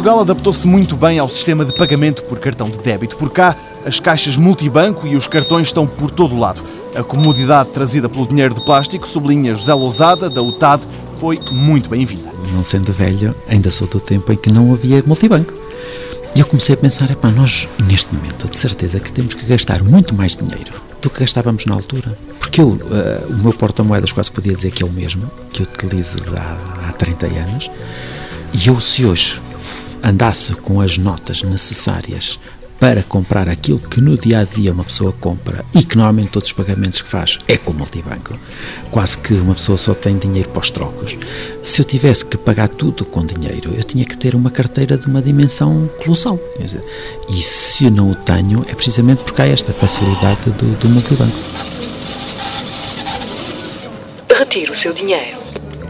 Portugal adaptou-se muito bem ao sistema de pagamento por cartão de débito. Por cá, as caixas multibanco e os cartões estão por todo o lado. A comodidade trazida pelo dinheiro de plástico, sublinha José Lousada, da UTAD, foi muito bem-vinda. Não sendo velho, ainda sou do tempo em que não havia multibanco. E eu comecei a pensar, epá, nós neste momento de certeza que temos que gastar muito mais dinheiro do que gastávamos na altura. Porque eu, uh, o meu porta-moedas quase podia dizer que é o mesmo, que eu utilizo há, há 30 anos, e eu se hoje andasse com as notas necessárias para comprar aquilo que no dia a dia uma pessoa compra e que normalmente todos os pagamentos que faz é com o multibanco, quase que uma pessoa só tem dinheiro para os trocos. Se eu tivesse que pagar tudo com dinheiro, eu tinha que ter uma carteira de uma dimensão colossal. E se não o tenho, é precisamente porque há esta facilidade do, do multibanco. Retire o seu dinheiro.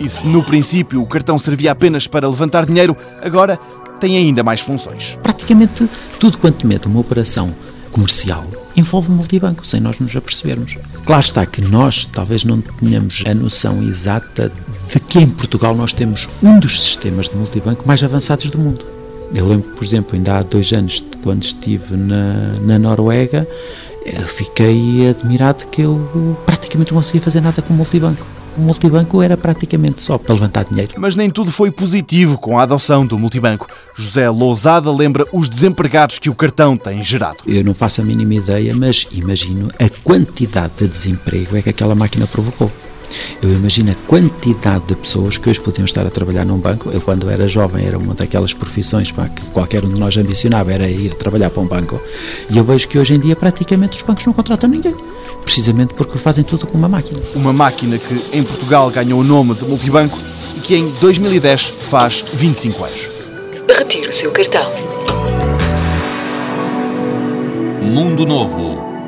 E se no princípio o cartão servia apenas para levantar dinheiro, agora tem ainda mais funções. Praticamente tudo quanto mete uma operação comercial envolve multibanco, sem nós nos apercebermos. Claro está que nós talvez não tenhamos a noção exata de que em Portugal nós temos um dos sistemas de multibanco mais avançados do mundo. Eu lembro, por exemplo, ainda há dois anos, quando estive na, na Noruega, eu fiquei admirado que eu praticamente não conseguia fazer nada com multibanco o multibanco era praticamente só para levantar dinheiro. Mas nem tudo foi positivo com a adoção do multibanco. José Lousada lembra os desempregados que o cartão tem gerado. Eu não faço a mínima ideia, mas imagino a quantidade de desemprego é que aquela máquina provocou. Eu imagino a quantidade de pessoas que hoje podiam estar a trabalhar num banco. Eu, quando era jovem, era uma daquelas profissões pá, que qualquer um de nós ambicionava, era ir trabalhar para um banco. E eu vejo que hoje em dia praticamente os bancos não contratam ninguém precisamente porque fazem tudo com uma máquina. Uma máquina que em Portugal ganhou o nome de multibanco e que em 2010 faz 25 anos. Retire o seu cartão. Mundo Novo,